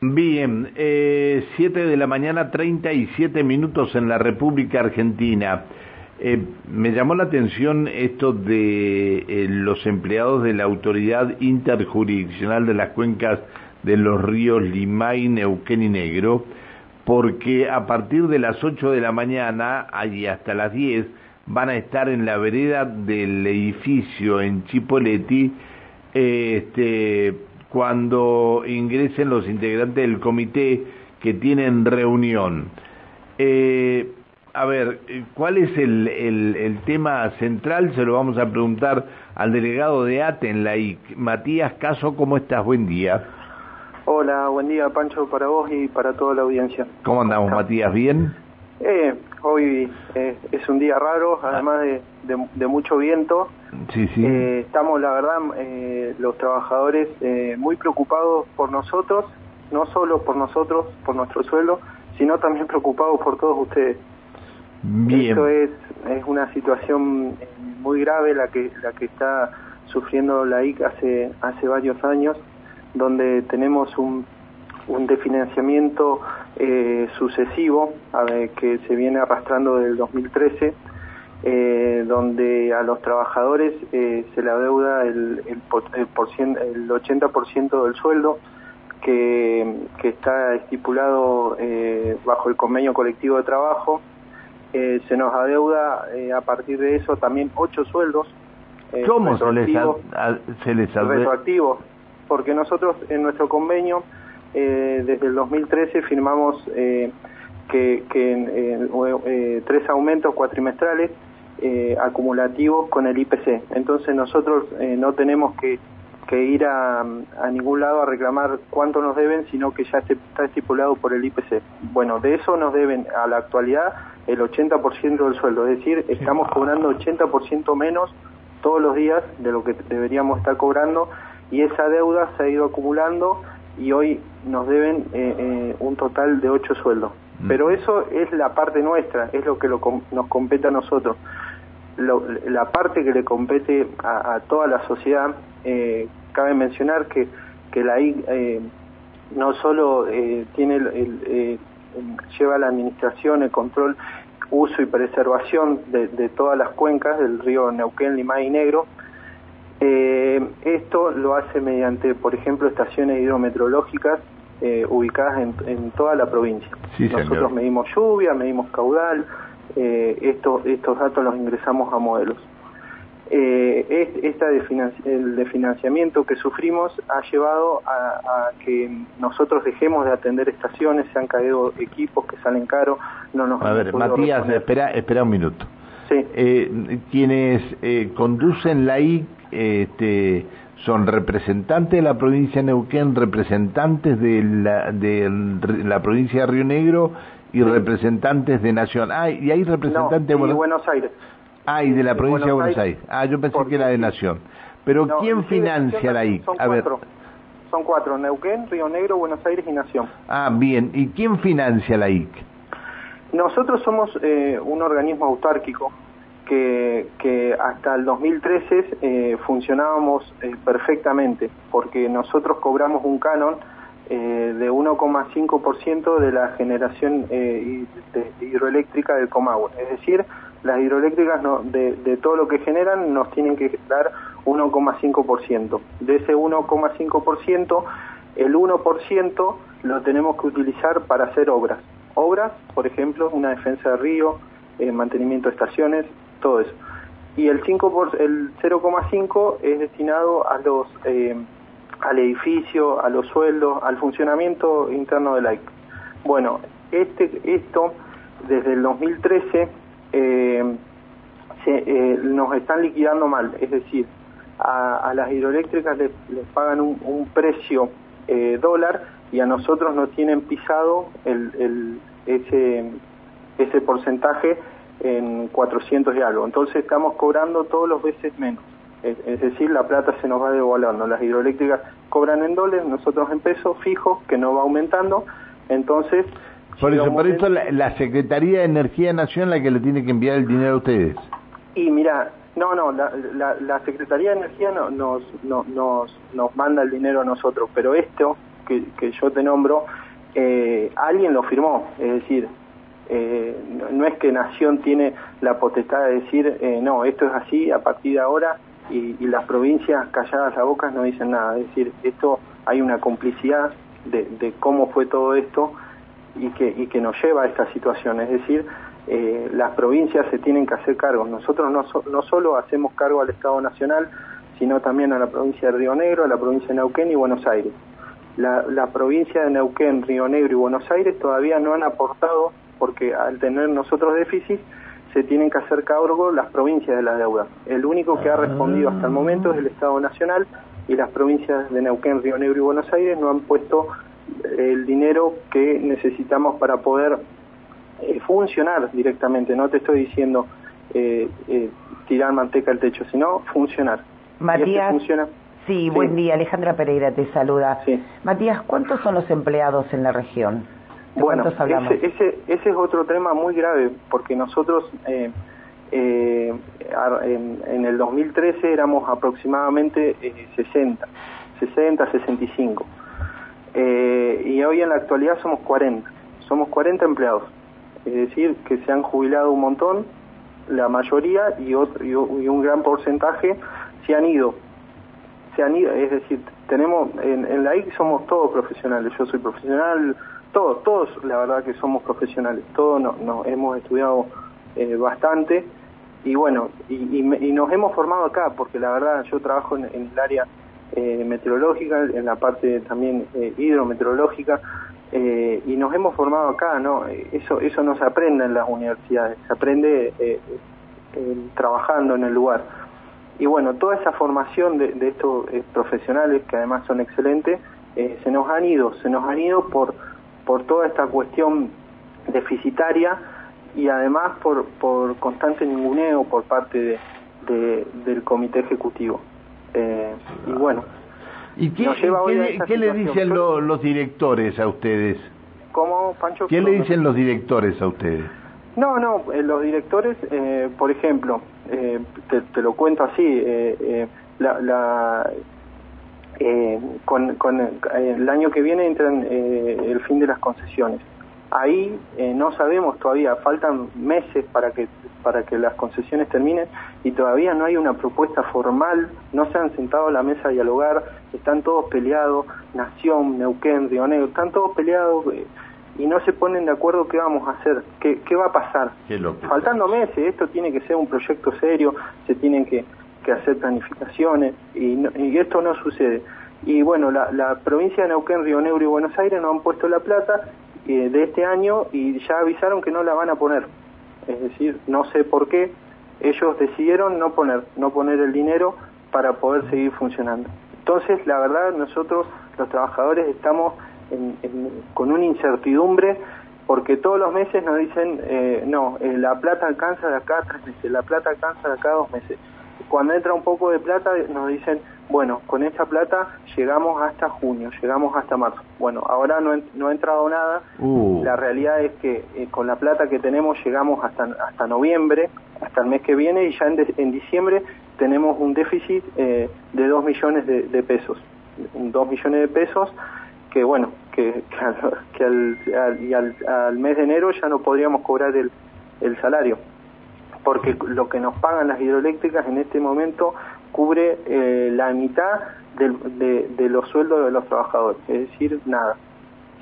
Bien, eh, 7 de la mañana, 37 minutos en la República Argentina. Eh, me llamó la atención esto de eh, los empleados de la Autoridad Interjurisdiccional de las Cuencas de los ríos Limay, Neuquén y Negro, porque a partir de las 8 de la mañana y hasta las 10 van a estar en la vereda del edificio en Chipoleti, este, cuando ingresen los integrantes del comité que tienen reunión. Eh, a ver, ¿cuál es el, el, tema central? Se lo vamos a preguntar al delegado de ATE en la IC. Matías Caso, ¿cómo estás? Buen día. Hola, buen día Pancho para vos y para toda la audiencia. ¿Cómo andamos Matías? ¿Bien? Eh, hoy eh, es un día raro, además de, de, mucho viento. Sí, sí. Eh, estamos, la verdad, eh, los trabajadores eh, muy preocupados por nosotros, no solo por nosotros, por nuestro suelo, sino también preocupados por todos ustedes. Bien. Esto es, es una situación muy grave la que, la que está sufriendo la IC hace, hace varios años, donde tenemos un un desfinanciamiento eh, sucesivo a ver, que se viene arrastrando desde el 2013, eh, donde a los trabajadores eh, se le adeuda el, el, el, el 80% del sueldo que, que está estipulado eh, bajo el convenio colectivo de trabajo. Eh, se nos adeuda a partir de eso también ocho sueldos. ¿Cómo se les, se les adeuda? Retroactivos, porque nosotros en nuestro convenio eh, desde el 2013 firmamos eh, que, eh, tres aumentos cuatrimestrales acumulativos con el IPC. Entonces nosotros no tenemos que, ir a, ningún lado a reclamar cuánto nos deben, sino que ya está estipulado por el IPC. Bueno, de eso nos deben a la actualidad el 80% del sueldo, es decir, estamos cobrando 80% menos todos los días de lo que deberíamos estar cobrando y esa deuda se ha ido acumulando y hoy nos deben eh, eh, un total de ocho sueldos. Mm. Pero eso es la parte nuestra, es lo que nos compete a nosotros. la parte que le compete a, toda la sociedad, eh, cabe mencionar que, que la I no solo tiene el, lleva la administración, el control, uso y preservación de, de todas las cuencas del río Neuquén, Limay y Negro, eh, esto lo hace mediante, por ejemplo, estaciones hidrometeorológicas eh, ubicadas en, toda la provincia. Nosotros medimos lluvia, medimos caudal, eh, estos datos los ingresamos a modelos. Eh, esta el de financiamiento que sufrimos ha llevado a, que nosotros dejemos de atender estaciones, se han caído equipos que salen caros, no nos A ver, Matías, espera, espera un minuto. Sí. Eh, quienes eh, conducen la I este, son representantes de la provincia de Neuquén, representantes de la, de la provincia de Río Negro y representantes de Nación. Ah, y hay representantes de Buenos Aires. Ah, y de la provincia de Buenos Aires. Ah, yo pensé que era de Nación. Pero ¿quién financia la IC? A ver. Son cuatro, Neuquén, Río Negro, Buenos Aires y Nación. Ah, bien. ¿Y quién financia la IC? Nosotros somos eh, un organismo autárquico que, hasta el 2013 eh, funcionábamos eh, perfectamente, porque nosotros cobramos un canon eh, de 1,5% de la generación hidroeléctrica del Comahue. Es decir, las hidroeléctricas de, de, todo lo que generan nos tienen que dar 1,5%. De ese 1,5%, el 1% lo tenemos que utilizar para hacer obras. Obras, por ejemplo, una defensa de río, mantenimiento de estaciones, todo eso. Y el 5 por, el 0,5 es destinado a los eh, al edificio, a los sueldos, al funcionamiento interno del AIC. Bueno, este esto desde el 2013 eh, se, eh, nos están liquidando mal, es decir, a, las hidroeléctricas les, pagan un, precio dólar y a nosotros nos tienen pisado el, ese, ese porcentaje en 400 y algo. Entonces estamos cobrando todos los veces menos. Es, decir, la plata se nos va devolviendo. Las hidroeléctricas cobran en dólares, nosotros en pesos fijos, que no va aumentando. Entonces... Por eso, por eso la, Secretaría de Energía Nación la que le tiene que enviar el dinero a ustedes. Y mira, no, no, la, la, Secretaría de Energía no, nos, nos, nos manda el dinero a nosotros, pero esto que, yo te nombro, eh, alguien lo firmó, es decir, eh, no, es que Nación tiene la potestad de decir, eh, no, esto es así a partir de ahora y, las provincias calladas a bocas no dicen nada, es decir, esto hay una complicidad de, cómo fue todo esto y que, y que nos lleva a esta situación, es decir, las provincias se tienen que hacer cargo. Nosotros no, no solo hacemos cargo al Estado Nacional, sino también a la provincia de Río Negro, a la provincia de Neuquén y Buenos Aires. La, provincia de Neuquén, Río Negro y Buenos Aires todavía no han aportado, porque al tener nosotros déficit, se tienen que hacer cargo las provincias de la deuda. El único que ha respondido hasta el momento es el Estado Nacional y las provincias de Neuquén, Río Negro y Buenos Aires no han puesto el dinero que necesitamos para poder eh, funcionar directamente. No te estoy diciendo eh, eh, tirar manteca al techo, sino funcionar. Matías. Sí, buen día. Alejandra Pereira te saluda. Matías, ¿cuántos son los empleados en la región? Bueno, ese, ese, ese, es otro tema muy grave, porque nosotros eh, eh, en, el 2013 éramos aproximadamente 60, 60, 65. y hoy en la actualidad somos 40. Somos 40 empleados. Es decir, que se han jubilado un montón, la mayoría, y, otro, y un gran porcentaje se han ido, se han ido, es decir, tenemos, en, la IC somos todos profesionales, yo soy profesional, todos, todos la verdad que somos profesionales, todos nos hemos estudiado eh, bastante y bueno, y, nos hemos formado acá, porque la verdad yo trabajo en, el área eh, meteorológica, en la parte también eh, hidrometeorológica, y nos hemos formado acá, ¿no? Eso, eso no se aprende en las universidades, se aprende trabajando en el lugar. Y bueno, toda esa formación de, estos eh, profesionales, que además son excelentes, eh, se nos han ido, se nos han ido por, por toda esta cuestión deficitaria y además por, por constante ninguneo por parte de, del comité ejecutivo. Eh, y bueno, ¿Y qué, ¿qué, le dicen los directores a ustedes? ¿Cómo, Pancho? ¿Qué le dicen los directores a ustedes? No, no, eh, los directores, eh, por ejemplo, eh, te, lo cuento así, la, con, con el año que viene entran el fin de las concesiones. Ahí no sabemos todavía, faltan meses para que para que las concesiones terminen y todavía no hay una propuesta formal, no se han sentado a la mesa a dialogar, están todos peleados, Nación, Neuquén, Río Negro, están todos peleados y no se ponen de acuerdo qué vamos a hacer, qué, qué va a pasar. Faltando meses, esto tiene que ser un proyecto serio, se tienen que, que hacer planificaciones y, y, esto no sucede. Y bueno, la, la, provincia de Neuquén, Río Negro y Buenos Aires no han puesto la plata eh, de este año y ya avisaron que no la van a poner. Es decir, no sé por qué, ellos decidieron no poner, no poner el dinero para poder seguir funcionando. Entonces, la verdad, nosotros los trabajadores estamos con una incertidumbre porque todos los meses nos dicen, eh, no, eh, la plata alcanza de acá tres meses, la plata alcanza de acá dos meses. Cuando entra un poco de plata nos dicen, bueno, con esta plata llegamos hasta junio, llegamos hasta marzo. Bueno, ahora no, no ha entrado nada, uh. la realidad es que eh, con la plata que tenemos llegamos hasta, hasta noviembre, hasta el mes que viene y ya en, en diciembre tenemos un déficit de dos millones de, de pesos. Dos millones de pesos que bueno, que, que, al, y al, mes de enero ya no podríamos cobrar el, el salario, porque lo que nos pagan las hidroeléctricas en este momento cubre eh, la mitad de, de, los sueldos de los trabajadores, es decir, nada.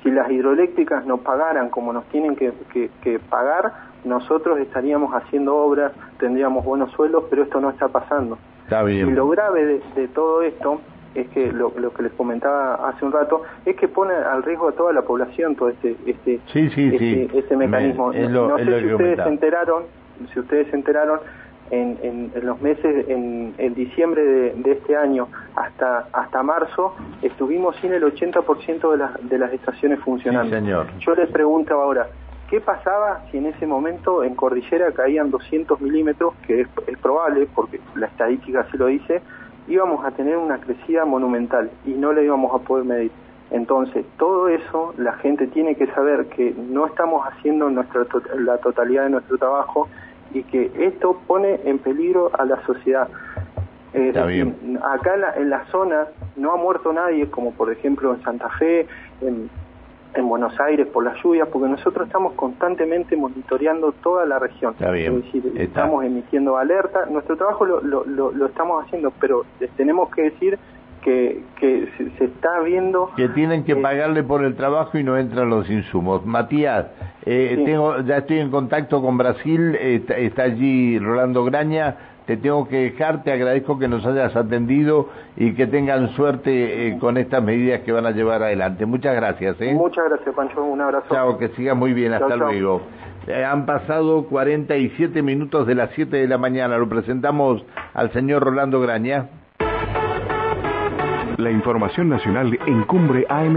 Si las hidroeléctricas nos pagaran como nos tienen que, que, pagar, nosotros estaríamos haciendo obras, tendríamos buenos sueldos, pero esto no está pasando. Y lo grave de, de todo esto es que lo, que les comentaba hace un rato es que pone al riesgo a toda la población todo este este este, este, mecanismo. no, sé si ustedes se enteraron, si ustedes se enteraron en, en, los meses en, en diciembre de, este año hasta hasta marzo estuvimos sin el 80% de las de las estaciones funcionando. señor. Yo les pregunto ahora, ¿Qué pasaba si en ese momento en Cordillera caían 200 milímetros, que es, es, probable, porque la estadística así lo dice, íbamos a tener una crecida monumental y no la íbamos a poder medir. Entonces, todo eso la gente tiene que saber que no estamos haciendo nuestra la totalidad de nuestro trabajo y que esto pone en peligro a la sociedad. acá en la, en la zona no ha muerto nadie, como por ejemplo en Santa Fe, en, en Buenos Aires por las lluvias, porque nosotros estamos constantemente monitoreando toda la región. Es decir, estamos emitiendo alerta. Nuestro trabajo lo, lo, lo, estamos haciendo, pero les tenemos que decir que, que se, está viendo... Que tienen que pagarle por el trabajo y no entran los insumos. Matías, eh, tengo, ya estoy en contacto con Brasil, está allí Rolando Graña, te tengo que dejar, te agradezco que nos hayas atendido y que tengan suerte eh, con estas medidas que van a llevar adelante. Muchas gracias. ¿eh? Muchas gracias, Pancho. Un abrazo. Chao, que siga muy bien. Hasta luego. Eh, han pasado 47 minutos de las 7 de la mañana. Lo presentamos al señor Rolando Graña. La información nacional en Cumbre AM.